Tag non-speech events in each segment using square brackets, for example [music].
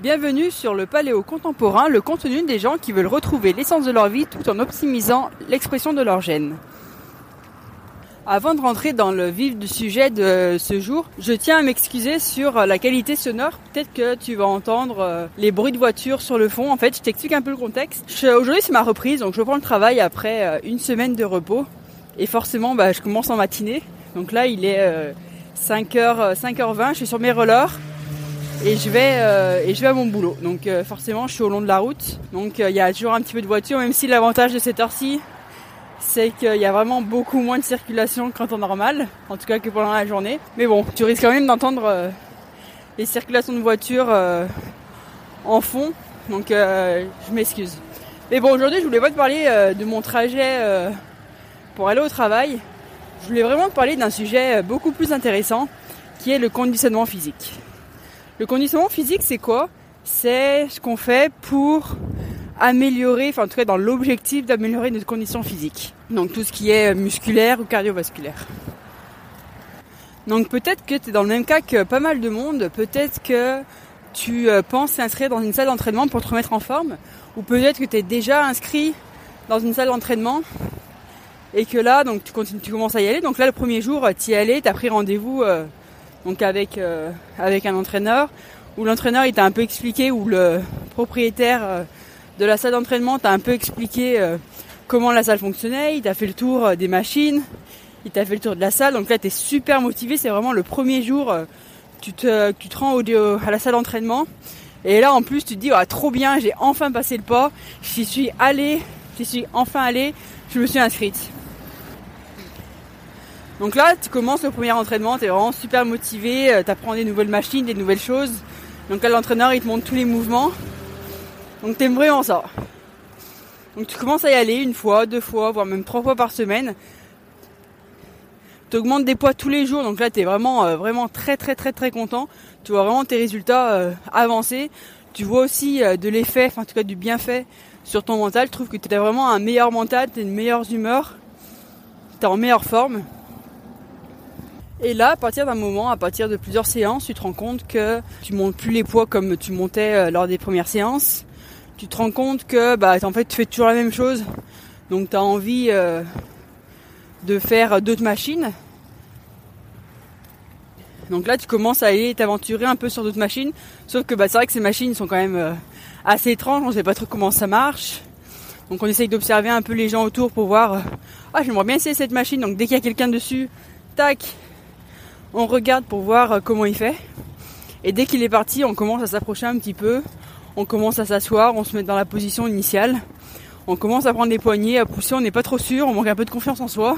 Bienvenue sur le Paléo Contemporain, le contenu des gens qui veulent retrouver l'essence de leur vie tout en optimisant l'expression de leur gène. Avant de rentrer dans le vif du sujet de ce jour, je tiens à m'excuser sur la qualité sonore. Peut-être que tu vas entendre euh, les bruits de voiture sur le fond. En fait, je t'explique un peu le contexte. Aujourd'hui, c'est ma reprise, donc je reprends le travail après euh, une semaine de repos. Et forcément, bah, je commence en matinée. Donc là, il est 5h, euh, 5h20, je suis sur mes rollers et je vais et je vais à mon boulot. Donc forcément, je suis au long de la route. Donc il y a toujours un petit peu de voiture, même si l'avantage de cette heure-ci, c'est qu'il y a vraiment beaucoup moins de circulation qu'en temps normal, en tout cas que pendant la journée. Mais bon, tu risques quand même d'entendre euh, les circulations de voitures euh, en fond, donc euh, je m'excuse. Mais bon, aujourd'hui, je voulais pas te parler de mon trajet pour aller au travail. Je voulais vraiment te parler d'un sujet beaucoup plus intéressant, qui est le conditionnement physique. Le conditionnement physique, c'est quoi? C'est ce qu'on fait pour améliorer, enfin en tout cas dans l'objectif d'améliorer notre condition physique. Donc tout ce qui est musculaire ou cardiovasculaire. Donc peut-être que tu es dans le même cas que pas mal de monde, peut-être que tu euh, penses t'inscrire dans une salle d'entraînement pour te remettre en forme, ou peut-être que tu es déjà inscrit dans une salle d'entraînement et que là donc tu continues tu commences à y aller. Donc là le premier jour tu y allé, tu as pris rendez-vous euh, donc avec euh, avec un entraîneur où l'entraîneur il t'a un peu expliqué ou le propriétaire de la salle d'entraînement, t'as un peu expliqué euh, comment la salle fonctionnait, il t'a fait le tour euh, des machines, il t'a fait le tour de la salle. Donc là, t'es super motivé. C'est vraiment le premier jour, euh, tu te, tu te rends à la salle d'entraînement. Et là, en plus, tu te dis, ah, trop bien, j'ai enfin passé le pas. J'y suis allé, j'y suis enfin allé, je me suis inscrite. Donc là, tu commences le premier entraînement, tu es vraiment super motivé, tu apprends des nouvelles machines, des nouvelles choses. Donc là, l'entraîneur, il te montre tous les mouvements. Donc t'aimes vraiment ça. Donc tu commences à y aller une fois, deux fois, voire même trois fois par semaine. Tu augmentes des poids tous les jours, donc là tu es vraiment euh, vraiment très très très très content. Tu vois vraiment tes résultats euh, avancer. Tu vois aussi euh, de l'effet, enfin en tout cas du bienfait sur ton mental. Je trouve que tu as vraiment un meilleur mental, tu as une meilleure humeur, tu es en meilleure forme. Et là, à partir d'un moment, à partir de plusieurs séances, tu te rends compte que tu montes plus les poids comme tu montais lors des premières séances tu te rends compte que bah en fait tu fais toujours la même chose. Donc tu as envie euh, de faire d'autres machines. Donc là tu commences à aller t'aventurer un peu sur d'autres machines. Sauf que bah, c'est vrai que ces machines sont quand même euh, assez étranges, on sait pas trop comment ça marche. Donc on essaye d'observer un peu les gens autour pour voir euh, Ah j'aimerais bien essayer cette machine. Donc dès qu'il y a quelqu'un dessus, tac, on regarde pour voir comment il fait. Et dès qu'il est parti, on commence à s'approcher un petit peu on commence à s'asseoir, on se met dans la position initiale, on commence à prendre des poignées, à pousser, on n'est pas trop sûr, on manque un peu de confiance en soi.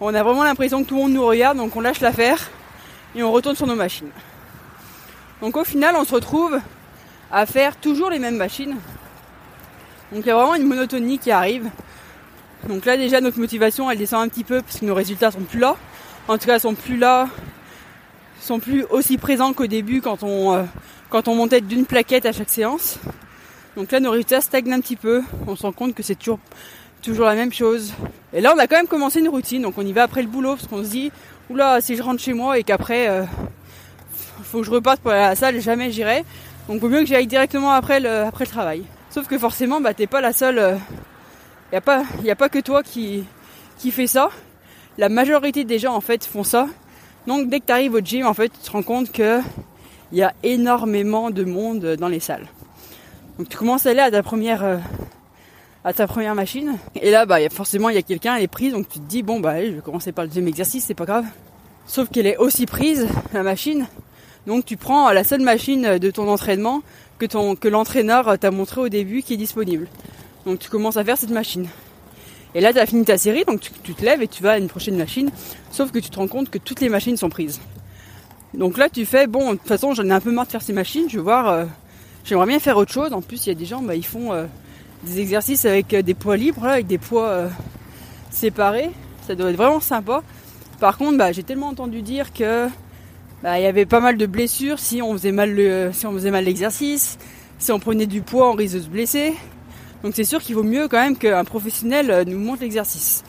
On a vraiment l'impression que tout le monde nous regarde, donc on lâche l'affaire et on retourne sur nos machines. Donc au final, on se retrouve à faire toujours les mêmes machines. Donc il y a vraiment une monotonie qui arrive. Donc là déjà notre motivation elle descend un petit peu parce que nos résultats sont plus là. En tout cas sont plus là, sont plus aussi présents qu'au début quand on euh, quand on montait d'une plaquette à chaque séance. Donc là, nos résultats stagnent un petit peu. On se rend compte que c'est toujours, toujours la même chose. Et là, on a quand même commencé une routine. Donc on y va après le boulot parce qu'on se dit, oula, si je rentre chez moi et qu'après, euh, faut que je reparte pour aller à la salle, jamais j'irai. Donc vaut mieux que j'aille directement après le, après le travail. Sauf que forcément, bah, t'es pas la seule. Il euh, a pas, a pas que toi qui, qui fait ça. La majorité des gens en fait font ça. Donc dès que tu arrives au gym, en fait, tu te rends compte que il y a énormément de monde dans les salles. Donc tu commences à aller à ta première euh, à ta première machine et là bah forcément il y a quelqu'un elle est prise donc tu te dis bon bah je vais commencer par le deuxième exercice c'est pas grave. Sauf qu'elle est aussi prise la machine donc tu prends la seule machine de ton entraînement que ton que l'entraîneur t'a montré au début qui est disponible. Donc tu commences à faire cette machine. Et là tu as fini ta série donc tu, te lèves et tu vas à une prochaine machine sauf que tu te rends compte que toutes les machines sont prises. Donc là, tu fais, bon, de toute façon, j'en ai un peu marre de faire ces machines, je vais voir, euh, j'aimerais bien faire autre chose. En plus, il y a des gens, bah, ils font euh, des exercices avec euh, des poids libres, avec des poids séparés. Ça doit être vraiment sympa. Par contre, bah, j'ai tellement entendu dire que bah, il y avait pas mal de blessures si on faisait mal si on faisait mal l'exercice, si on prenait du poids, on risque de se blesser. Donc c'est sûr qu'il vaut mieux quand même qu'un professionnel nous montre l'exercice.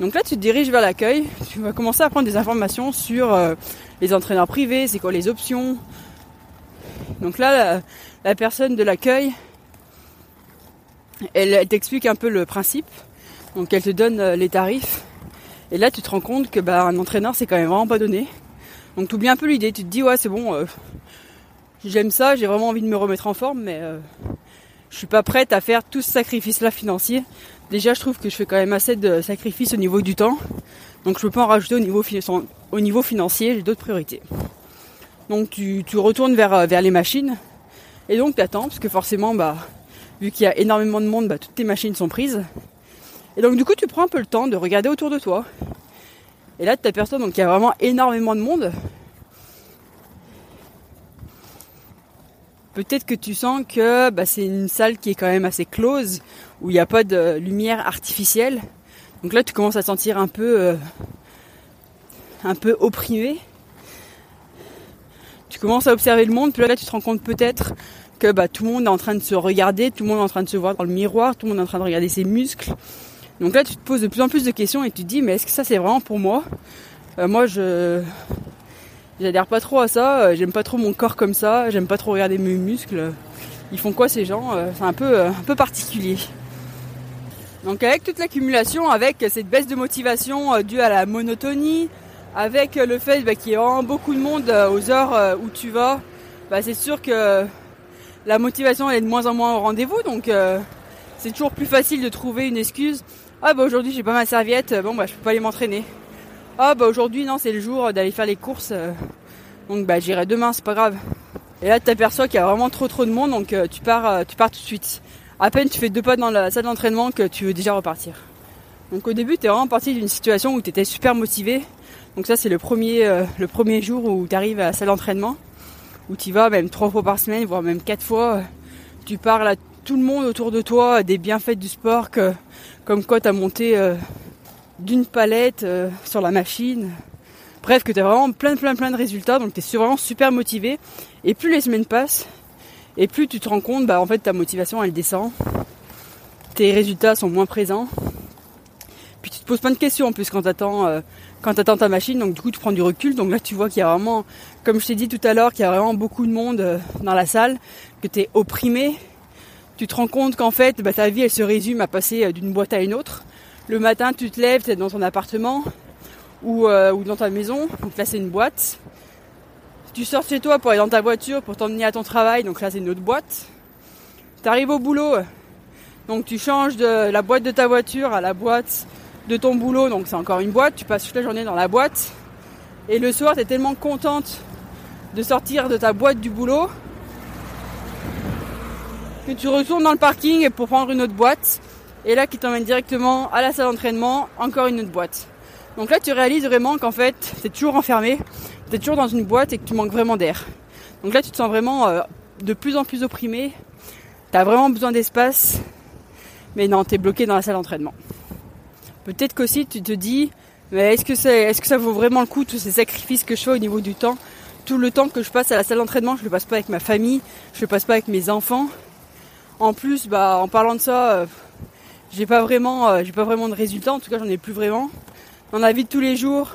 Donc là, tu te diriges vers l'accueil, tu vas commencer à prendre des informations sur euh, les entraîneurs privés, c'est quoi les options. Donc là, la, personne de l'accueil, elle, t'explique un peu le principe. Donc elle te donne euh, les tarifs. Et là, tu te rends compte que bah, un entraîneur, c'est quand même vraiment pas donné. Donc tu oublies un peu l'idée. Tu te dis, ouais, c'est bon, euh, j'aime ça, j'ai vraiment envie de me remettre en forme, mais euh, je suis pas prête à faire tout ce sacrifice-là financier. Déjà, je trouve que je fais quand même assez de sacrifices au niveau du temps. Donc je peux pas en rajouter au niveau, au niveau financier, j'ai d'autres priorités. Donc tu, retournes vers, euh, vers les machines et donc tu attends parce que forcément bah vu qu'il y a énormément de monde, bah, toutes tes machines sont prises. Et donc du coup tu prends un peu le temps de regarder autour de toi. Et là tu t'aperçois qu'il y a vraiment énormément de monde. Peut-être que tu sens que bah, c'est une salle qui est quand même assez close, où il n'y a pas de lumière artificielle. Donc là tu commences à sentir un peu euh, un peu opprimé tu commences à observer le monde, puis là tu te rends compte peut-être que bah, tout le monde est en train de se regarder, tout le monde est en train de se voir dans le miroir, tout le monde est en train de regarder ses muscles. Donc là tu te poses de plus en plus de questions et tu te dis mais est-ce que ça c'est vraiment pour moi? Euh, Moi je j'adhère pas trop à ça, euh, j'aime pas trop mon corps comme ça, j'aime pas trop regarder mes muscles. Ils font quoi ces gens euh, C'est un peu un peu particulier. Donc avec toute l'accumulation, avec cette baisse de motivation due à la monotonie, avec le fait bah, qu'il y a beaucoup de monde euh, aux heures euh, où tu vas, bah, c'est sûr que la motivation est de moins en moins au rendez-vous, donc euh, c'est toujours plus facile de trouver une excuse. Ah bah aujourd'hui j'ai pas ma serviette, bon bah je peux pas aller m'entraîner. Ah bah aujourd'hui non c'est le jour d'aller faire les courses, donc bah j'irai demain c'est pas grave. Et là tu t'aperçois qu'il y a vraiment trop trop de monde, donc tu pars tu pars tout de suite. À peine tu fais deux pas dans la salle d'entraînement que tu veux déjà repartir. Donc au début tu es vraiment parti d'une situation où tu étais super motivé, donc ça c'est le premier, euh, le premier jour où tu arrives à la salle d'entraînement, où tu vas même trois fois par semaine, voire même quatre fois. Tu parles à tout le monde autour de toi des bienfaits du sport, comme quoi tu as monté euh, d'une palette euh, sur la machine. Bref, que tu as vraiment plein plein plein de résultats, donc tu es vraiment super motivé. Et plus les semaines passent, et plus tu te rends compte, bah en fait ta motivation elle descend, tes résultats sont moins présents. Puis tu te poses plein de questions en plus quand tu attends quand tu attends ta machine, donc du coup tu prends du recul, donc là tu vois qu'il y a vraiment, comme je t'ai dit tout à l'heure, qu'il y a vraiment beaucoup de monde euh, dans la salle, que tu es opprimé, tu te rends compte qu'en fait bah, ta vie elle se résume à passer euh, d'une boîte à une autre. Le matin tu te lèves, tu es dans ton appartement ou, euh, ou dans ta maison, donc là c'est une boîte. Tu sors chez toi pour aller dans ta voiture pour t'emmener à ton travail, donc là c'est une autre boîte. Tu arrives au boulot, donc tu changes de la boîte de ta voiture à la boîte de ton boulot, donc c'est encore une boîte, tu passes toute la journée dans la boîte, et le soir tu es tellement contente de sortir de ta boîte du boulot que tu retournes dans le parking pour prendre une autre boîte, et là qui t'emmène directement à la salle d'entraînement, encore une autre boîte. Donc là tu réalises vraiment qu'en fait tu es toujours enfermé, tu es toujours dans une boîte et que tu manques vraiment d'air. Donc là tu te sens vraiment euh, de plus en plus opprimé, tu as vraiment besoin d'espace, mais non, tu es bloqué dans la salle d'entraînement. Peut-être qu'aussi tu te dis, mais est-ce que, est-ce que ça vaut vraiment le coup tous ces sacrifices que je fais au niveau du temps? Tout le temps que je passe à la salle d'entraînement, je le passe pas avec ma famille, je le passe pas avec mes enfants. En plus, bah, en parlant de ça, euh, j'ai pas vraiment, euh, j'ai pas vraiment de résultats. En tout cas, j'en ai plus vraiment. Dans la vie de tous les jours,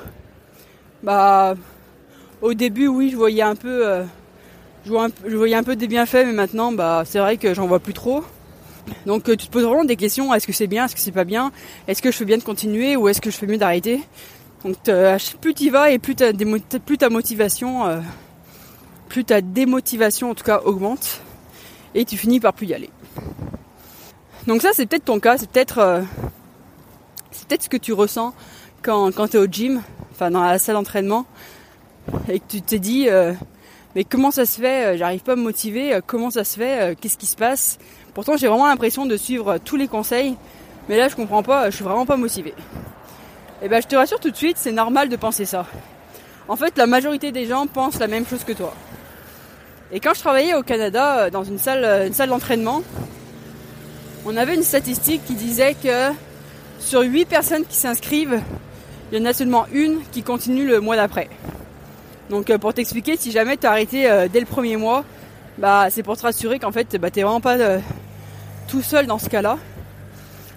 bah, au début, oui, je voyais un peu, euh, je, voyais un peu des bienfaits, mais maintenant, bah, c'est vrai que j'en vois plus trop. Donc euh, tu te poses vraiment des questions, est-ce que c'est bien, est-ce que c'est pas bien, est-ce que je fais bien de continuer ou est-ce que je fais mieux d'arrêter? Donc plus tu vas et plus, ta motivation, plus ta démotivation en tout cas augmente et tu finis par plus y aller. Donc ça c'est peut-être ton cas, c'est peut-être euh, ce que tu ressens quand, quand tu es au gym, enfin dans la salle d'entraînement et que tu te dis mais comment ça se fait, j'arrive pas à me motiver, comment ça se fait, qu'est-ce qui se passe? Pourtant, j'ai vraiment l'impression de suivre tous les conseils, mais là, je comprends pas, je suis vraiment pas motivée. Et eh ben, je te rassure tout de suite, c'est normal de penser ça. En fait, la majorité des gens pensent la même chose que toi. Et quand je travaillais au Canada euh, dans euh, une salle d'entraînement, on avait une statistique qui disait que sur 8 personnes qui s'inscrivent, il y en a seulement une qui continue le mois d'après. Donc euh, pour t'expliquer, si jamais tu as arrêté dès le premier mois, bah c'est pour te rassurer qu'en fait bah, t'es vraiment pas tout seul dans ce cas-là.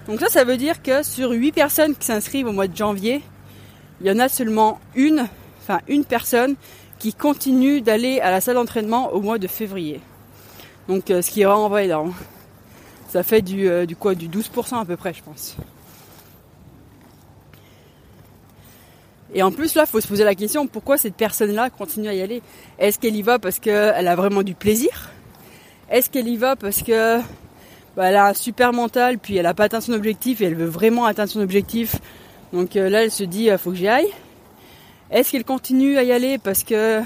Donc ça, ça veut dire que sur 8 personnes qui s'inscrivent au mois de janvier, il y en a seulement une, enfin une personne qui continuent d'aller à la salle d'entraînement au mois de février. Donc euh, ce qui est vraiment pas énorme. Ça fait du, euh, du quoi Du 12% à peu près je pense. Et en plus là, faut se poser la question pourquoi cette personne-là continue à y aller? Est-ce qu'elle y va parce qu'elle a vraiment du plaisir? Est-ce qu'elle y va parce que bah, elle a un super mental, puis elle n'a pas atteint son objectif et elle veut vraiment atteindre son objectif? Donc euh, là, elle se dit faut que j'y aille. Est-ce qu'elle continue à y aller parce que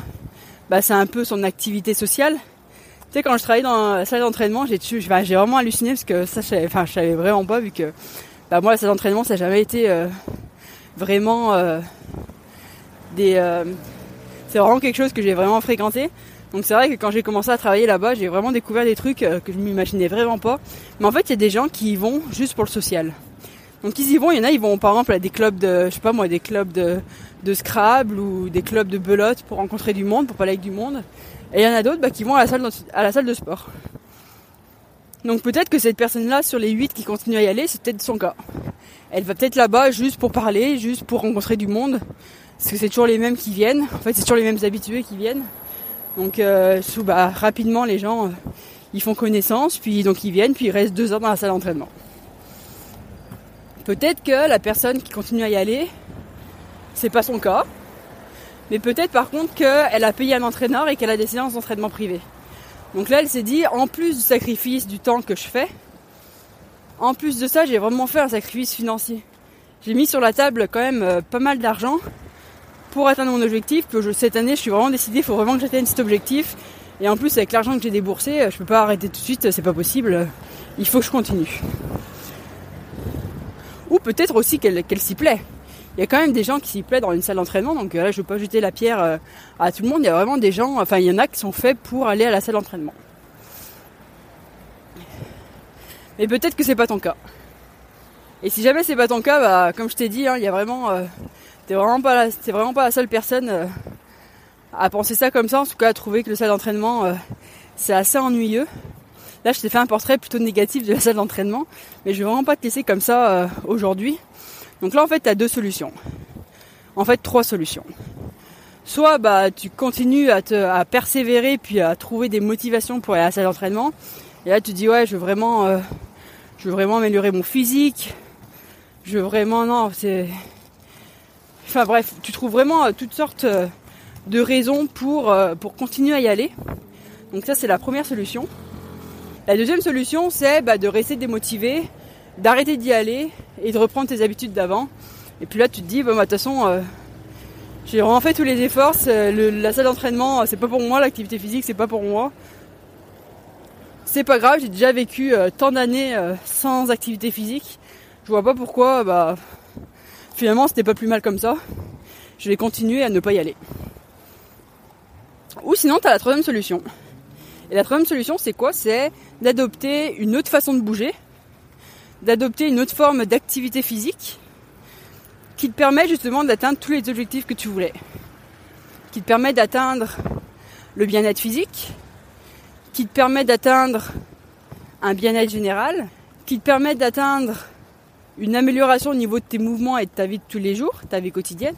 bah, c'est un peu son activité sociale? Tu sais, quand je travaillais dans la salle d'entraînement, j'ai vraiment halluciné parce que ça, je enfin, je savais vraiment pas vu que bah, moi, la salle d'entraînement, ça n'a jamais été euh, vraiment euh, des. Euh, c'est vraiment quelque chose que j'ai vraiment fréquenté. Donc c'est vrai que quand j'ai commencé à travailler là-bas, j'ai vraiment découvert des trucs que je m'imaginais vraiment pas. Mais en fait, il y a des gens qui y vont juste pour le social. Donc ils y vont, il y en a, ils vont par exemple à des clubs de, je sais pas moi, des clubs de, de Scrabble ou des clubs de belote pour rencontrer du monde, pour parler avec du monde. Et il y en a d'autres bah, qui vont à la, salle, à la salle de sport. Donc peut-être que cette personne-là, sur les 8 qui continuent à y aller, c'est peut-être son cas. Elle va peut-être là-bas juste pour parler, juste pour rencontrer du monde. Parce que c'est toujours les mêmes qui viennent. En fait, c'est toujours les mêmes habitués qui viennent. Donc euh, bah, rapidement, les gens, euh, ils font connaissance, puis donc ils viennent, puis ils restent deux heures dans la salle d'entraînement. Peut-être que la personne qui continue à y aller, c'est pas son cas. Mais peut-être par contre qu'elle a payé un entraîneur et qu'elle a des séances d'entraînement privées. Donc là, elle s'est dit, en plus du sacrifice du temps que je fais, en plus de ça, j'ai vraiment fait un sacrifice financier. J'ai mis sur la table quand même euh, pas mal d'argent pour atteindre mon objectif. Que cette année, je suis vraiment décidée, il faut vraiment que j'atteigne cet objectif. Et en plus, avec l'argent que j'ai déboursé, je peux pas arrêter tout de suite, c'est pas possible. Il faut que je continue. Ou peut-être aussi qu'elle s'y plaît il y a quand même des gens qui s'y plaisent dans une salle d'entraînement. Donc euh, là, je ne veux pas jeter la pierre euh, à tout le monde. Il y a vraiment des gens, enfin, il y en a qui sont faits pour aller à la salle d'entraînement. Mais peut-être que c'est pas ton cas. Et si jamais c'est pas ton cas, bah, comme je t'ai dit, hein, il y a vraiment, euh, t'es vraiment pas, la, vraiment pas la seule personne à penser ça comme ça. En tout cas, à trouver que le salle d'entraînement, c'est assez ennuyeux. Là, je t'ai fait un portrait plutôt négatif de la salle d'entraînement, mais je vais vraiment pas te laisser comme ça aujourd'hui. Donc là, en fait, tu as deux solutions. En fait, trois solutions. Soit bah, tu continues à, te, persévérer puis à trouver des motivations pour aller à la salle d'entraînement. Et là, tu dis ouais, je veux vraiment, euh, je veux vraiment améliorer mon physique. Je veux vraiment non, c'est. Enfin bref, tu trouves vraiment euh, toutes sortes euh, de raisons pour pour continuer à y aller. Donc ça, c'est la première solution. La deuxième solution, c'est bah, de rester démotivé, d'arrêter d'y aller et de reprendre tes habitudes d'avant. Et puis là, tu te dis, bah, de toute façon, euh, j'ai vraiment fait tous les efforts. la salle d'entraînement, c'est pas pour moi. L'activité physique, c'est pas pour moi. C'est pas grave, j'ai déjà vécu euh, tant d'années euh, sans activité physique. Je vois pas pourquoi, bah, finalement, c'était pas plus mal comme ça. Je vais continuer à ne pas y aller. Ou sinon, tu la troisième solution. Et la troisième solution, c'est quoi? C'est d'adopter une autre façon de bouger, d'adopter une autre forme d'activité physique qui te permet justement d'atteindre tous les objectifs que tu voulais. Qui te permet d'atteindre le bien-être physique, qui te permet d'atteindre un bien-être général, qui te permet d'atteindre une amélioration au niveau de tes mouvements et de ta vie de tous les jours, ta vie quotidienne,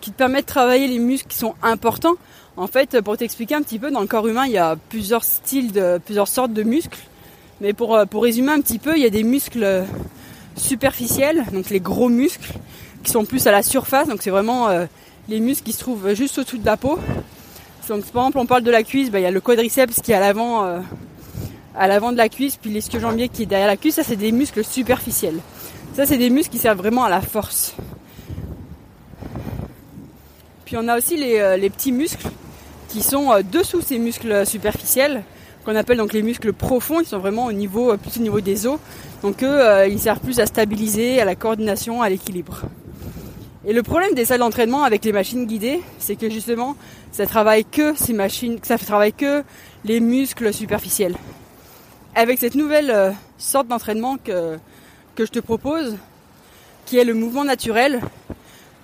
qui te permet de travailler les muscles qui sont importants. En fait, pour t'expliquer un petit peu, dans le corps humain, il y a plusieurs styles de, plusieurs sortes de muscles. Mais pour, euh, pour résumer un petit peu, il y a des muscles superficiels, donc les gros muscles, qui sont plus à la surface, donc c'est vraiment euh, les muscles qui se trouvent juste au-dessous de la peau. Donc par exemple on parle de la cuisse, bah, il y a le quadriceps qui est à l'avant euh, à l'avant de la cuisse, puis l'ischio-jambier qui est derrière la cuisse, ça c'est des muscles superficiels. Ça c'est des muscles qui servent vraiment à la force. Puis on a aussi les petits muscles qui sont dessous ces muscles superficiels, qu'on appelle donc les muscles profonds, ils sont vraiment au niveau, euh, plus au niveau des os. Donc eux, euh, ils servent plus à stabiliser, à la coordination, à l'équilibre. Et le problème des salles d'entraînement avec les machines guidées, c'est que justement, ça travaille que ces machines, ça travaille que les muscles superficiels. Avec cette nouvelle euh, sorte d'entraînement que, que je te propose, qui est le mouvement naturel,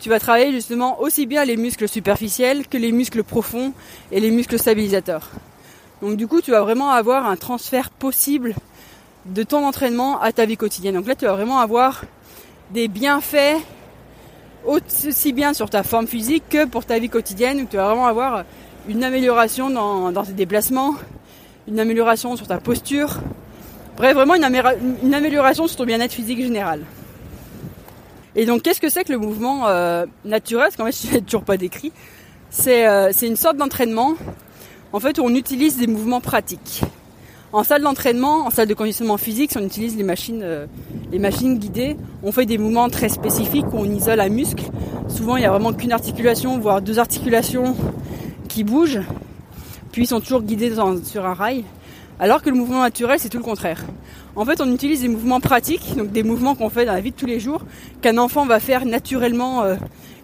tu vas travailler justement aussi bien les muscles superficiels que les muscles profonds et les muscles stabilisateurs. Donc du coup, tu vas vraiment avoir un transfert possible de ton entraînement à ta vie quotidienne. Donc là, tu vas vraiment avoir des bienfaits aussi bien sur ta forme physique que pour ta vie quotidienne où tu vas vraiment avoir une amélioration dans, tes déplacements, une amélioration sur ta posture, bref vraiment une, amélioration sur ton bien-être physique général. Et donc qu'est-ce que c'est que le mouvement euh, naturel? Parce qu'en fait [laughs] je n'ai toujours pas décrit. Euh, c'est une sorte d'entraînement en fait on utilise des mouvements pratiques. En salle d'entraînement, en salle de conditionnement physique, si on utilise les machines, euh, guidées, on fait des mouvements très spécifiques où on isole un muscle. Souvent, il n'y a vraiment qu'une articulation, voire deux articulations qui bougent, puis ils sont toujours guidés sur un rail. Alors que le mouvement naturel, c'est tout le contraire. En fait, on utilise des mouvements pratiques, donc des mouvements qu'on fait dans la vie de tous les jours, qu'un enfant va faire naturellement euh,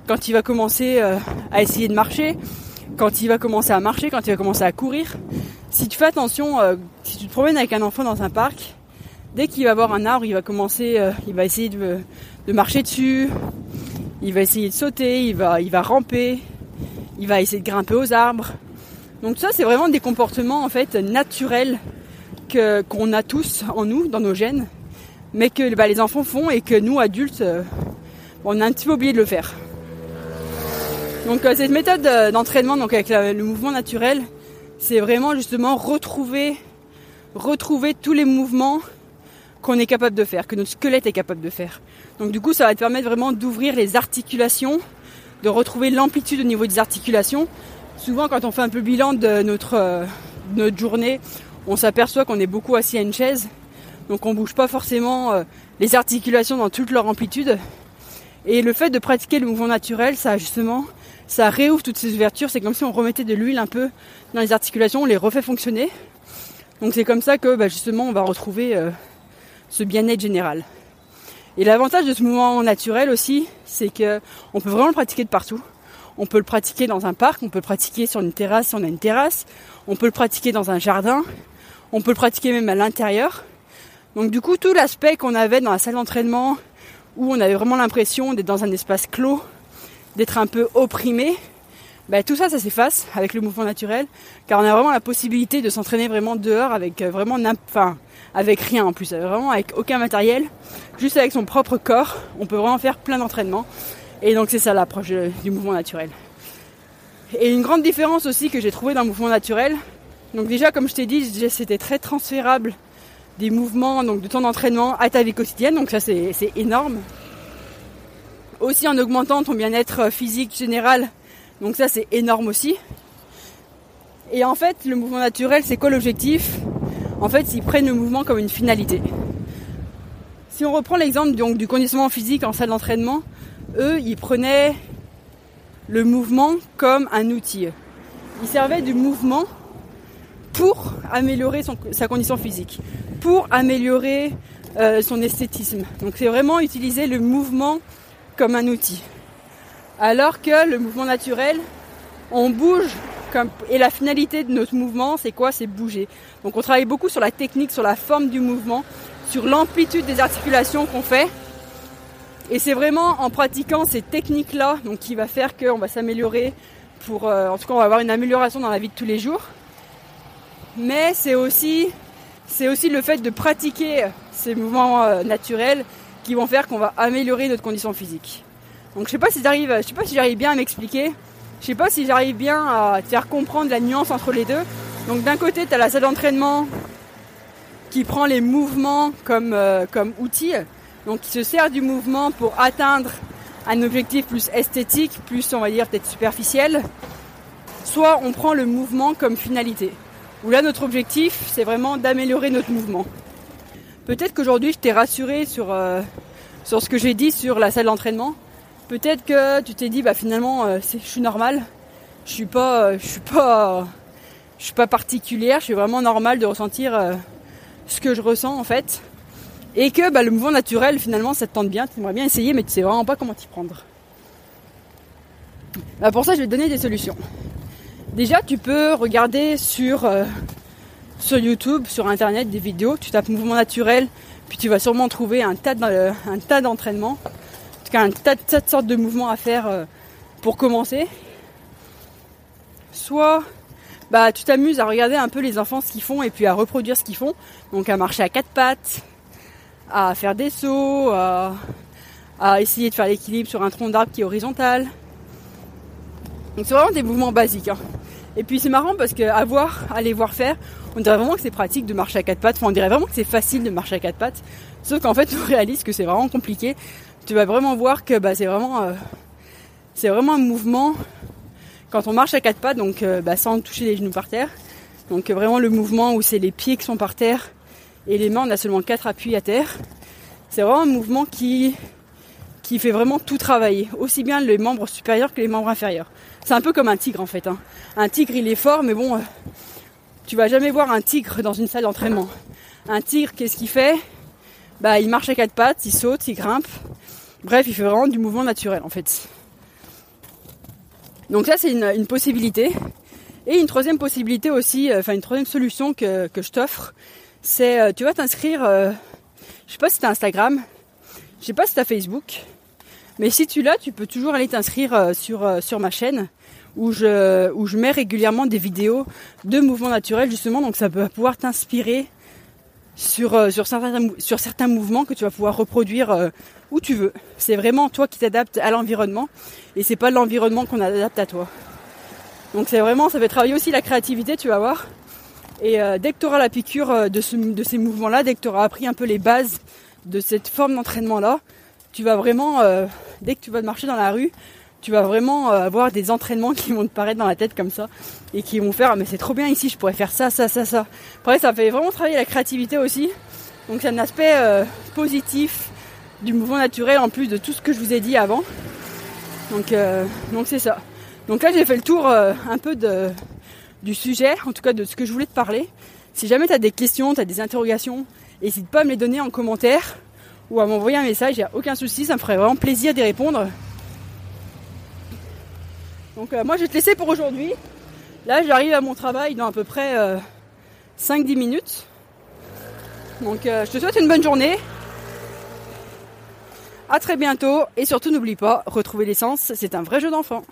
quand il va commencer euh, à essayer de marcher, quand il va commencer à marcher, quand il va commencer à courir. Si tu fais attention, euh, si tu te promènes avec un enfant dans un parc, dès qu'il va voir un arbre, il va commencer, euh, il va essayer de, marcher dessus, il va essayer de sauter, il va, il ramper, il va essayer de grimper aux arbres. Donc ça, c'est vraiment des comportements en fait naturels qu'on a tous en nous, dans nos gènes, mais que bah, les enfants font et que nous adultes, euh, on a un petit peu oublié de le faire. Donc cette méthode d'entraînement, donc avec le mouvement naturel, c'est vraiment justement retrouver, retrouver tous les mouvements qu'on est capable de faire, que notre squelette est capable de faire. Donc du coup, ça va te permettre vraiment d'ouvrir les articulations, de retrouver l'amplitude au niveau des articulations. Souvent, quand on fait un peu bilan de notre, euh, journée, on s'aperçoit qu'on est beaucoup assis à une chaise, donc on bouge pas forcément euh, les articulations dans toute leur amplitude. Et le fait de pratiquer le mouvement naturel, ça justement ça réouvre toutes ces ouvertures. C'est comme si on remettait de l'huile un peu dans les articulations, on les refait fonctionner. Donc c'est comme ça que bah, justement on va retrouver euh, ce bien-être général. Et l'avantage de ce mouvement naturel aussi, c'est que on peut vraiment le pratiquer de partout. On peut le pratiquer dans un parc, on peut le pratiquer sur une terrasse si on a une terrasse, on peut le pratiquer dans un jardin, on peut le pratiquer même à l'intérieur. Donc du coup tout l'aspect qu'on avait dans la salle d'entraînement où on avait vraiment l'impression d'être dans un espace clos d'être un peu opprimé, ben, tout ça, ça s'efface avec le mouvement naturel, car on a vraiment la possibilité de s'entraîner vraiment dehors avec euh, vraiment, enfin, avec rien en plus, vraiment avec aucun matériel, juste avec son propre corps, on peut vraiment faire plein d'entraînements. Et donc c'est ça l'approche du mouvement naturel. Et une grande différence aussi que j'ai trouvé dans le mouvement naturel, donc déjà comme je t'ai dit, c'était très transférable des mouvements donc de ton entraînement à ta vie quotidienne, donc ça c'est énorme aussi en augmentant ton bien-être physique général. Donc ça c'est énorme aussi. Et en fait, le mouvement naturel, c'est quoi l'objectif? En fait, ils prennent le mouvement comme une finalité. Si on reprend l'exemple donc du conditionnement physique en salle d'entraînement, eux, ils prenaient le mouvement comme un outil. Ils servaient du mouvement pour améliorer sa condition physique, pour améliorer euh, son esthétisme. Donc c'est vraiment utiliser le mouvement comme un outil. Alors que le mouvement naturel, on bouge et la finalité de notre mouvement, c'est quoi? C'est bouger. Donc on travaille beaucoup sur la technique, sur la forme du mouvement, sur l'amplitude des articulations qu'on fait. Et c'est vraiment en pratiquant ces techniques-là, donc qui va faire qu'on va s'améliorer pour, euh, en tout cas, on va avoir une amélioration dans la vie de tous les jours. Mais c'est aussi, c'est aussi le fait de pratiquer ces mouvements euh, naturels qui vont faire qu'on va améliorer notre condition physique. Donc je sais je sais pas si j'arrive bien à m'expliquer. Je sais pas si j'arrive bien à te faire comprendre la nuance entre les deux. Donc d'un côté, tu as la salle d'entraînement qui prend les mouvements comme, euh, comme outil, donc qui se sert du mouvement pour atteindre un objectif plus esthétique, plus on va dire peut-être superficiel. Soit on prend le mouvement comme finalité. Où là notre objectif c'est vraiment d'améliorer notre mouvement. Peut-être qu'aujourd'hui je t'ai rassuré sur, euh, sur ce que j'ai dit sur la salle d'entraînement. Peut-être que tu t'es dit bah finalement euh, je suis normal, je suis euh, suis pas particulière, je suis vraiment normal de ressentir ce que je ressens en fait. Et que bah, le mouvement naturel finalement ça te tente bien, tu aimerais bien essayer mais tu sais vraiment pas comment t'y prendre. Bah, pour ça je vais te donner des solutions. Déjà tu peux regarder sur sur YouTube, sur internet, des vidéos. Tu tapes mouvement naturel, puis tu vas sûrement trouver un tas d'entraînements. En tout cas, un tas, de sortes de mouvements à faire euh, pour commencer. Soit bah, tu t'amuses à regarder un peu les enfants ce qu'ils font et puis à reproduire ce qu'ils font. Donc à marcher à quatre pattes, à faire des sauts, à, à essayer de faire l'équilibre sur un tronc d'arbre qui est horizontal. Donc c'est vraiment des mouvements basiques. Hein. Et puis c'est marrant parce qu'à voir, à les voir faire, on dirait vraiment que c'est pratique de marcher à quatre pattes. Enfin, on dirait vraiment que c'est facile de marcher à quatre pattes. Sauf qu'en fait, [laughs] on réalise que c'est vraiment compliqué. Tu vas vraiment voir que bah, c'est vraiment, euh, c'est vraiment un mouvement quand on marche à quatre pattes, donc euh, bah, sans toucher les genoux par terre. Donc vraiment le mouvement où c'est les pieds qui sont par terre et les mains, on a seulement quatre appuis à terre. C'est vraiment un mouvement qui qui fait vraiment tout travailler, aussi bien les membres supérieurs que les membres inférieurs. C'est un peu comme un tigre en fait. Hein. Un tigre, il est fort, mais bon, euh, tu vas jamais voir un tigre dans une salle d'entraînement. Un tigre, qu'est-ce qu'il fait? Bah, il marche à quatre pattes, il saute, il grimpe. Bref, il fait vraiment du mouvement naturel en fait. Donc ça, c'est une, possibilité. Et une troisième possibilité aussi, euh, enfin une troisième solution que, que je t'offre, c'est euh, tu vas t'inscrire, je sais pas si t'as Instagram, je sais pas si t'as Facebook, mais si tu l'as, tu peux toujours aller t'inscrire euh, sur, euh, sur ma chaîne où je, mets régulièrement des vidéos de mouvements naturels justement, donc ça peut pouvoir t'inspirer sur, euh, sur, certains, mouvements que tu vas pouvoir reproduire où tu veux. C'est vraiment toi qui t'adaptes à l'environnement et c'est pas l'environnement qu'on adapte à toi. Donc c'est vraiment, ça fait travailler aussi la créativité, tu vas voir. Et dès que tu auras la piqûre de, de ces mouvements-là, dès que tu auras appris un peu les bases de cette forme d'entraînement-là, tu vas vraiment, euh, dès que tu vas marcher dans la rue, tu vas vraiment euh, avoir des entraînements qui vont te paraître dans la tête comme ça et qui vont faire mais c'est trop bien ici, je pourrais faire ça, ça, ça, ça. Après ça fait vraiment travailler la créativité aussi. Donc c'est un aspect euh, positif du mouvement naturel en plus de tout ce que je vous ai dit avant. Donc donc c'est ça. Donc là j'ai fait le tour un peu du sujet, en tout cas de ce que je voulais te parler. Si jamais tu as des questions, tu as des interrogations, n'hésite pas à me les donner en commentaire ou à m'envoyer un message, il n'y a aucun souci, ça me ferait vraiment plaisir d'y répondre. Donc euh, moi je vais te laisser pour aujourd'hui. Là j'arrive à mon travail dans à peu près 5-10 euh, minutes. Donc euh, je te souhaite une bonne journée. A très bientôt et surtout n'oublie pas, retrouver l'essence, c'est un vrai jeu d'enfant.